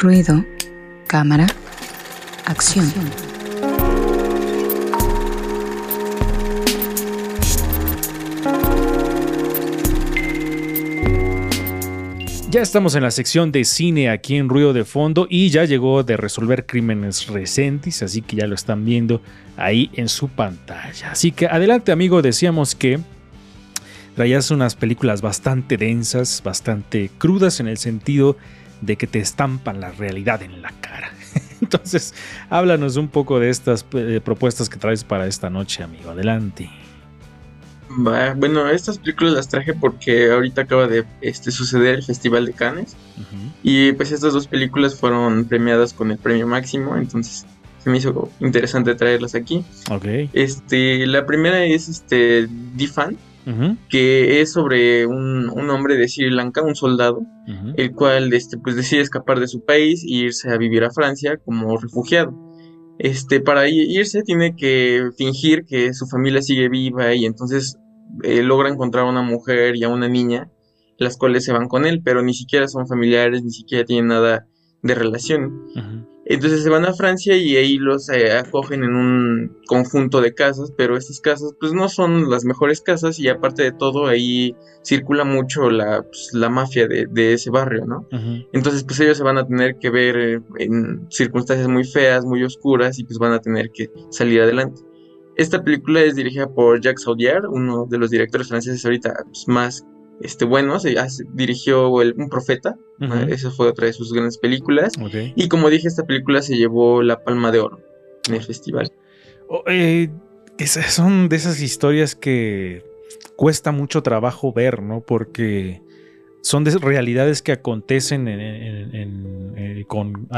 Ruido, cámara, acción. Ya estamos en la sección de cine aquí en Ruido de Fondo y ya llegó de resolver crímenes recentes, así que ya lo están viendo ahí en su pantalla. Así que adelante amigo, decíamos que traías unas películas bastante densas, bastante crudas en el sentido de que te estampan la realidad en la cara. Entonces, háblanos un poco de estas eh, propuestas que traes para esta noche, amigo. Adelante. Bueno, estas películas las traje porque ahorita acaba de este, suceder el Festival de Cannes. Y pues estas dos películas fueron premiadas con el premio máximo, entonces se me hizo interesante traerlas aquí. Okay. Este, la primera es este Que es sobre un, hombre de Sri Lanka, un soldado, el cual este, pues, decide escapar de su país e irse a vivir a Francia como refugiado. Este, para irse tiene que fingir que su familia sigue viva y entonces eh, logra encontrar a una mujer y a una niña, las cuales se van con él, pero ni siquiera son familiares, ni siquiera tienen nada de relación. Entonces se van a Francia y ahí los eh, acogen en un conjunto de casas, pero estas casas pues no son las mejores casas y aparte de todo ahí circula mucho la, pues, la mafia de, ese barrio, ¿no? Entonces pues ellos se van a tener que ver eh, en circunstancias muy feas, muy oscuras y pues van a tener que salir adelante. Esta película es dirigida por Jacques Audiard, uno de los directores franceses ahorita pues, más este, bueno, se, dirigió Un Profeta, esa fue otra de sus grandes películas. Y como dije, esta película se llevó la Palma de Oro en el festival. Oh, eh, son de esas historias que cuesta mucho trabajo ver, ¿no? Porque son de realidades que acontecen eh, con,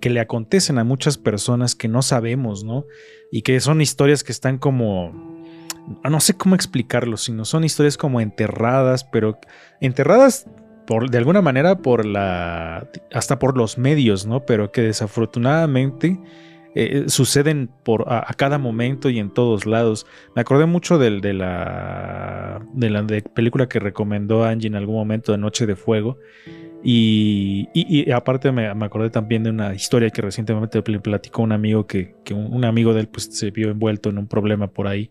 que le acontecen a muchas personas que no sabemos, ¿no? Y que son historias que están como no sé cómo explicarlo, sino son historias como enterradas, pero enterradas por, de alguna manera por la, hasta por los medios, ¿no? Pero que desafortunadamente eh, suceden por, a, cada momento y en todos lados. Me acordé mucho del, de la, de la película que recomendó Angie en algún momento de Noche de Fuego. Y, y, aparte me, me, acordé también de una historia que recientemente platicó un amigo que, que un, un, amigo de él pues, se vio envuelto en un problema por ahí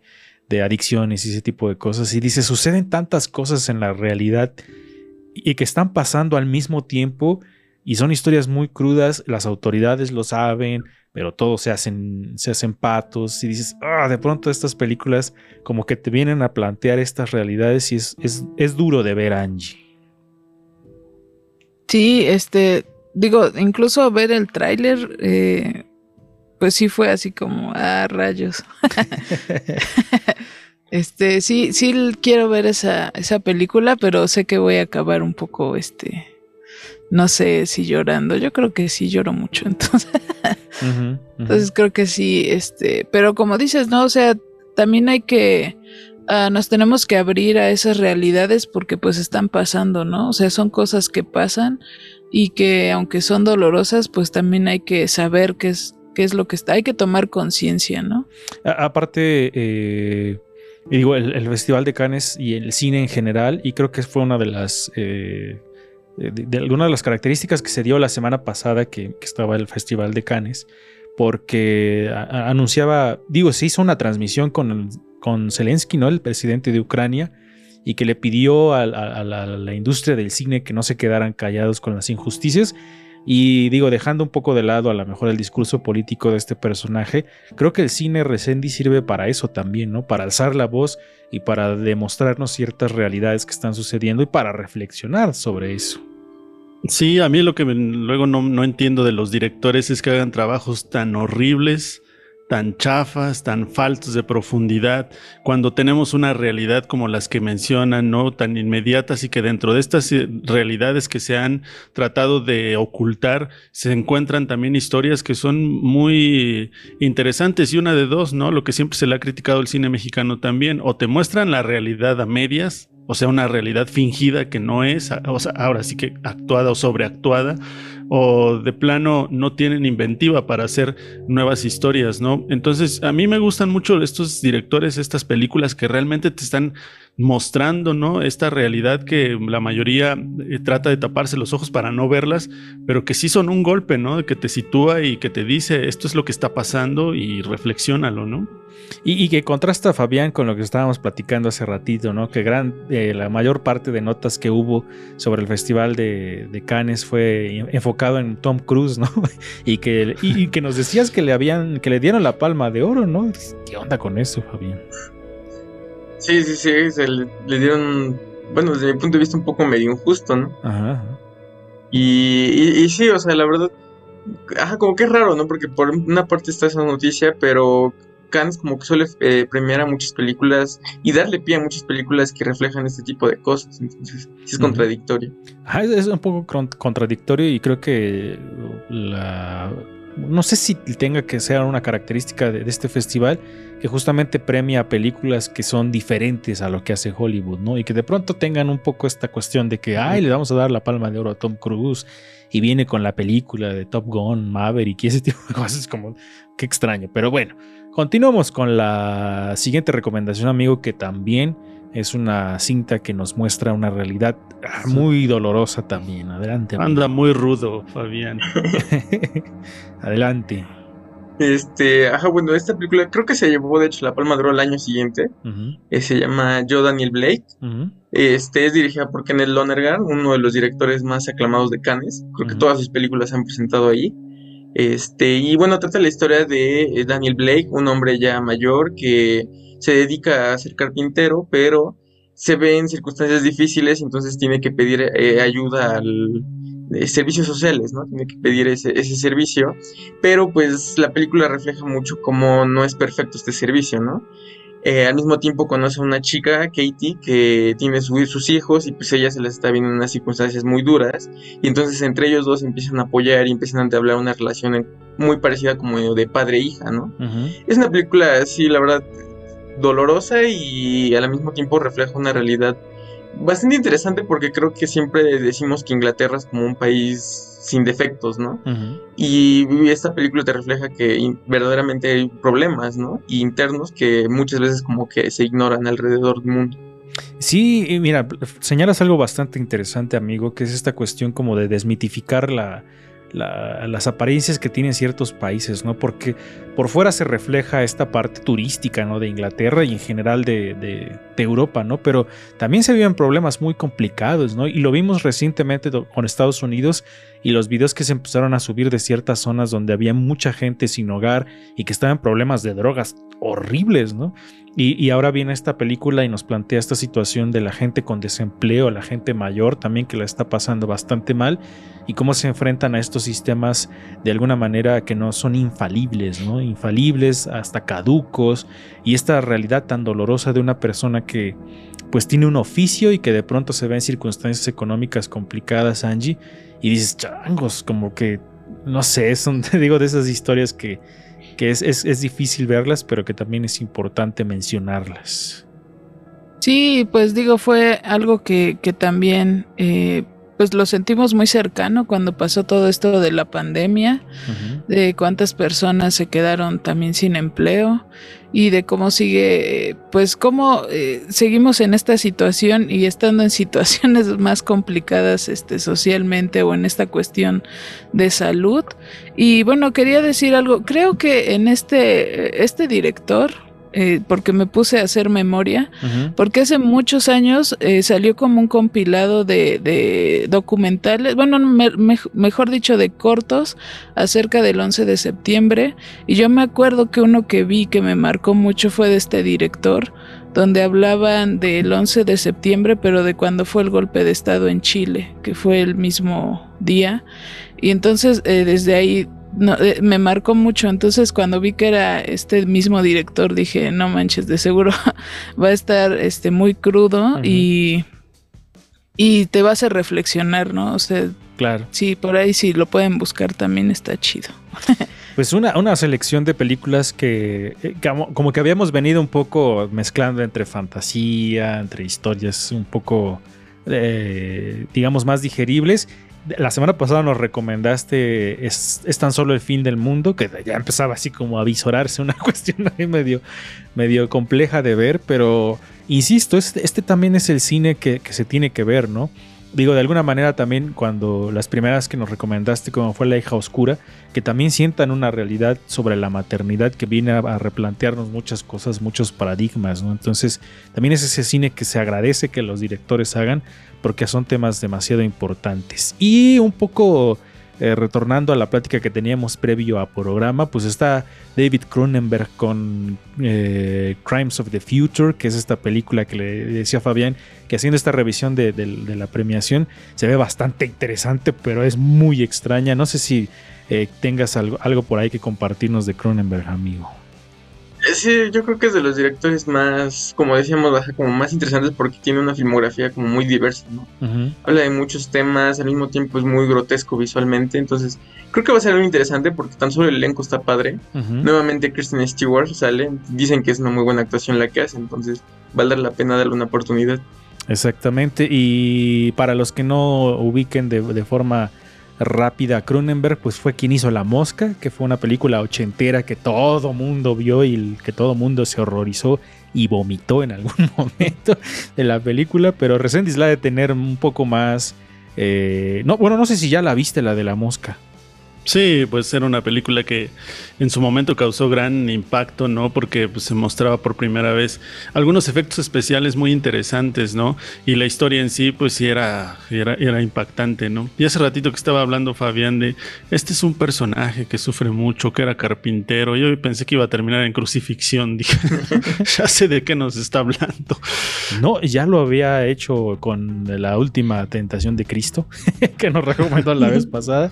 de adicciones y ese tipo de cosas. Y dice, suceden tantas cosas en la realidad y que están pasando al mismo tiempo y son historias muy crudas, las autoridades lo saben, pero todos se hacen, se hacen patos y dices, ah, de pronto estas películas como que te vienen a plantear estas realidades y es, es, duro de ver Angie. Sí, este, digo, incluso ver el tráiler, eh, pues sí fue así como, ah, rayos. este, sí, sí quiero ver esa, esa película, pero sé que voy a acabar un poco, este, no sé si llorando. Yo creo que sí lloro mucho, entonces. Entonces creo que sí, este, pero como dices, no, o sea, también hay que, uh, nos tenemos que abrir a esas realidades porque pues están pasando, ¿no? O sea, son cosas que pasan y que aunque son dolorosas, pues también hay que saber qué es qué es lo que está. Hay que tomar conciencia, ¿no? aparte, eh, digo, el, Festival de Cannes y el cine en general, y creo que fue una de las... Eh, de, alguna de las características que se dio la semana pasada que, estaba el Festival de Cannes, porque anunciaba, digo, se hizo una transmisión con, con Zelensky, ¿no? El presidente de Ucrania, y que le pidió a, la, industria del cine que no se quedaran callados con las injusticias. Y digo, dejando un poco de lado a lo mejor el discurso político de este personaje, creo que el cine Resendi sirve para eso también, ¿no? Para alzar la voz y para demostrarnos ciertas realidades que están sucediendo y para reflexionar sobre eso. Sí, a mí lo que luego no, no entiendo de los directores es que hagan trabajos tan horribles tan chafas, tan faltos de profundidad, cuando tenemos una realidad como las que mencionan, ¿no? Tan inmediatas y que dentro de estas eh, realidades que se han tratado de ocultar, se encuentran también historias que son muy interesantes y una de dos, ¿no? Lo que siempre se le ha criticado al cine mexicano también, o te muestran la realidad a medias, o sea, una realidad fingida que no es, o sea, ahora sí que actuada o sobreactuada, o de plano no tienen inventiva para hacer nuevas historias, ¿no? Entonces, a mí me gustan mucho estos directores, estas películas que realmente te están mostrando, ¿no? Esta realidad que la mayoría eh, trata de taparse los ojos para no verlas, pero que sí son un golpe, ¿no? Que te sitúa y que te dice esto es lo que está pasando y reflexiónalo, ¿no? Y, que contrasta Fabián con lo que estábamos platicando hace ratito, ¿no? Que gran, eh, la mayor parte de notas que hubo sobre el Festival de, de Cannes fue enfocado en Tom Cruise, ¿no? y que, y, que nos decías que le habían, que le dieron la palma de oro, ¿no? ¿Qué onda con eso, Fabián? Sí, sí, sí, se le, dieron, bueno, desde mi punto de vista un poco medio injusto, ¿no? Ajá. Y, y, sí, o sea, la verdad, ajá, como que es raro, ¿no? Porque por una parte está esa noticia, pero Cannes como que suele eh, premiar a muchas películas y darle pie a muchas películas que reflejan este tipo de cosas. Entonces, sí es contradictorio. es un poco contradictorio y creo que la... No sé si tenga que ser una característica de, este festival que justamente premia películas que son diferentes a lo que hace Hollywood, ¿no? Y que de pronto tengan un poco esta cuestión de que, ay, le vamos a dar la palma de oro a Tom Cruise y viene con la película de Top Gun, Maverick y ese tipo de cosas, como, qué extraño. Pero bueno, Continuamos con la siguiente recomendación, amigo, que también es una cinta que nos muestra una realidad ah, muy dolorosa también. Adelante. Anda muy rudo, Fabián. Adelante. Este, ajá, bueno, esta película creo que se llevó de hecho la Palma de Oro el año siguiente. Eh, se llama Joe Daniel Blake. Este es dirigida por Kenneth Lonergan, uno de los directores más aclamados de Cannes. Creo que todas sus películas se han presentado ahí. Este, y bueno, trata la historia de eh, Daniel Blake, un hombre ya mayor que se dedica a ser carpintero, pero se ve en circunstancias difíciles, entonces tiene que pedir eh, ayuda al eh, servicios sociales, ¿no? Tiene que pedir ese, ese, servicio, pero pues la película refleja mucho cómo no es perfecto este servicio, ¿no? Eh, al mismo tiempo conoce a una chica, Katie, que tiene sus hijos y pues ella se les está viendo en unas circunstancias muy duras. Y entonces entre ellos dos empiezan a apoyar y empiezan a entablar una relación muy parecida como de padre-hija, e ¿no? Es una película, sí, la verdad, dolorosa y al mismo tiempo refleja una realidad bastante interesante porque creo que siempre decimos que Inglaterra es como un país sin defectos, ¿no? Y esta película te refleja que verdaderamente hay problemas, ¿no? internos que muchas veces como que se ignoran alrededor del mundo. Sí, mira, señalas algo bastante interesante, amigo, que es esta cuestión como de desmitificar la, las apariencias que tienen ciertos países, ¿no? Porque por fuera se refleja esta parte turística, ¿no? De Inglaterra y en general de, de, Europa, ¿no? Pero también se viven problemas muy complicados, ¿no? Y lo vimos recientemente con Estados Unidos y los videos que se empezaron a subir de ciertas zonas donde había mucha gente sin hogar y que estaban problemas de drogas horribles, ¿no? Y, ahora viene esta película y nos plantea esta situación de la gente con desempleo, la gente mayor también que la está pasando bastante mal y cómo se enfrentan a estos sistemas de alguna manera que no son infalibles, ¿no? Infalibles, hasta caducos y esta realidad tan dolorosa de una persona que pues tiene un oficio y que de pronto se ve en circunstancias económicas complicadas, Angie, y dices, changos, como que, no sé, son, digo, de esas historias que que es, es, difícil verlas, pero que también es importante mencionarlas. Sí, pues digo, fue algo que, que también eh, pues lo sentimos muy cercano cuando pasó todo esto de la pandemia, de cuántas personas se quedaron también sin empleo y de cómo sigue, pues cómo eh, seguimos en esta situación y estando en situaciones más complicadas este, socialmente o en esta cuestión de salud. Y bueno, quería decir algo, creo que en este, este director, eh, porque me puse a hacer memoria, porque hace muchos años eh, salió como un compilado de, documentales, bueno, mejor dicho, de cortos acerca del 11 de septiembre. Y yo me acuerdo que uno que vi que me marcó mucho fue de este director, donde hablaban del 11 de septiembre, pero de cuando fue el golpe de Estado en Chile, que fue el mismo día. Y entonces eh, desde ahí no, eh, me marcó mucho. Entonces, cuando vi que era este mismo director, dije, no manches, de seguro va a estar este muy crudo y, y te va a hacer reflexionar, ¿no? O sea, claro. Sí, por ahí sí lo pueden buscar también está chido. Pues una, una selección de películas que eh, como que habíamos venido un poco mezclando entre fantasía, entre historias un poco, eh, digamos, más digeribles la semana pasada nos recomendaste es, tan solo el fin del mundo, que ya empezaba así como a visorarse una cuestión ahí medio, medio compleja de ver, pero insisto, este, este también es el cine que, que se tiene que ver, ¿no? Digo, de alguna manera también cuando las primeras que nos recomendaste, como fue La hija oscura, que también sientan una realidad sobre la maternidad que viene a, replantearnos muchas cosas, muchos paradigmas, ¿no? Entonces, también es ese cine que se agradece que los directores hagan porque son temas demasiado importantes. Y un poco eh, retornando a la plática que teníamos previo a programa, pues está David Cronenberg con eh, Crimes of the Future, que es esta película que le decía Fabián, que haciendo esta revisión de, la premiación se ve bastante interesante, pero es muy extraña. No sé si eh, tengas algo, algo por ahí que compartirnos de Cronenberg, amigo. Sí, yo creo que es de los directores más, como decíamos, como más interesantes porque tiene una filmografía como muy diversa, ¿no? Habla de muchos temas, al mismo tiempo es muy grotesco visualmente, entonces creo que va a ser muy interesante porque tan solo el elenco está padre. Nuevamente Kristen Stewart sale, dicen que es una muy buena actuación la que hace, entonces valdrá la pena darle una oportunidad. Exactamente, y para los que no ubiquen de, de forma rápida. Cronenberg pues fue quien hizo La Mosca, que fue una película ochentera que todo mundo vio y que todo mundo se horrorizó y vomitó en algún momento de la película, pero Resendiz la de tener un poco más... Eh, no, bueno, no sé si ya la viste, la de La Mosca. Sí, pues era una película que en su momento causó gran impacto, ¿no? Porque pues, se mostraba por primera vez algunos efectos especiales muy interesantes, ¿no? Y la historia en sí, pues sí era, era, era impactante, ¿no? Y hace ratito que estaba hablando Fabián de, este es un personaje que sufre mucho, que era carpintero. Yo pensé que iba a terminar en crucifixión, dije, ya sé de qué nos está hablando. No, ya lo había hecho con la última tentación de Cristo, que nos recomendó la vez pasada.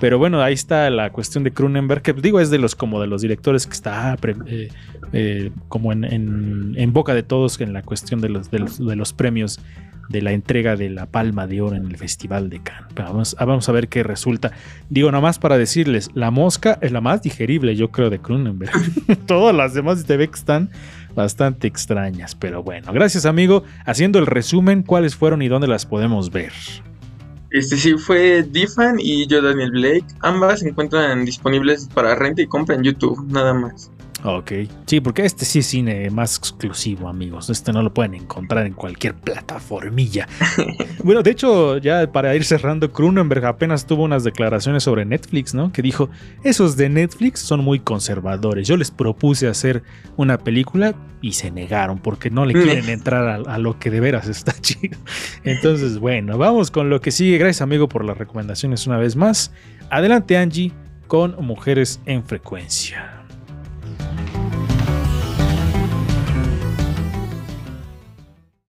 Pero bueno, ahí está la cuestión de Cronenberg, que digo es de los como de los directores que está eh, eh, como en, boca de todos en la cuestión de los, de los, premios de la entrega de la Palma de Oro en el Festival de Cannes. Vamos, ah, vamos, a ver qué resulta. Digo, nada más para decirles, la mosca es la más digerible, yo creo, de Cronenberg. Todas las demás de Beck están bastante extrañas, pero bueno, gracias amigo. Haciendo el resumen, ¿cuáles fueron y dónde las podemos ver? Este sí fue Difan y yo Daniel Blake. Ambas se encuentran disponibles para renta y compra en YouTube, nada más. Ok. Sí, porque este sí es cine más exclusivo, amigos. Este no lo pueden encontrar en cualquier plataformilla. bueno, de hecho, ya para ir cerrando, Cronenberg apenas tuvo unas declaraciones sobre Netflix, ¿no? Que dijo, esos de Netflix son muy conservadores. Yo les propuse hacer una película y se negaron porque no le quieren entrar a, a lo que de veras está chido. Entonces, bueno, vamos con lo que sigue. Gracias, amigo, por las recomendaciones una vez más. Adelante, Angie, con Mujeres en Frecuencia.